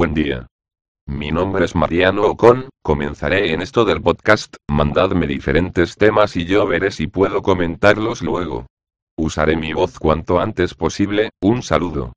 buen día. Mi nombre es Mariano Ocon, comenzaré en esto del podcast, mandadme diferentes temas y yo veré si puedo comentarlos luego. Usaré mi voz cuanto antes posible, un saludo.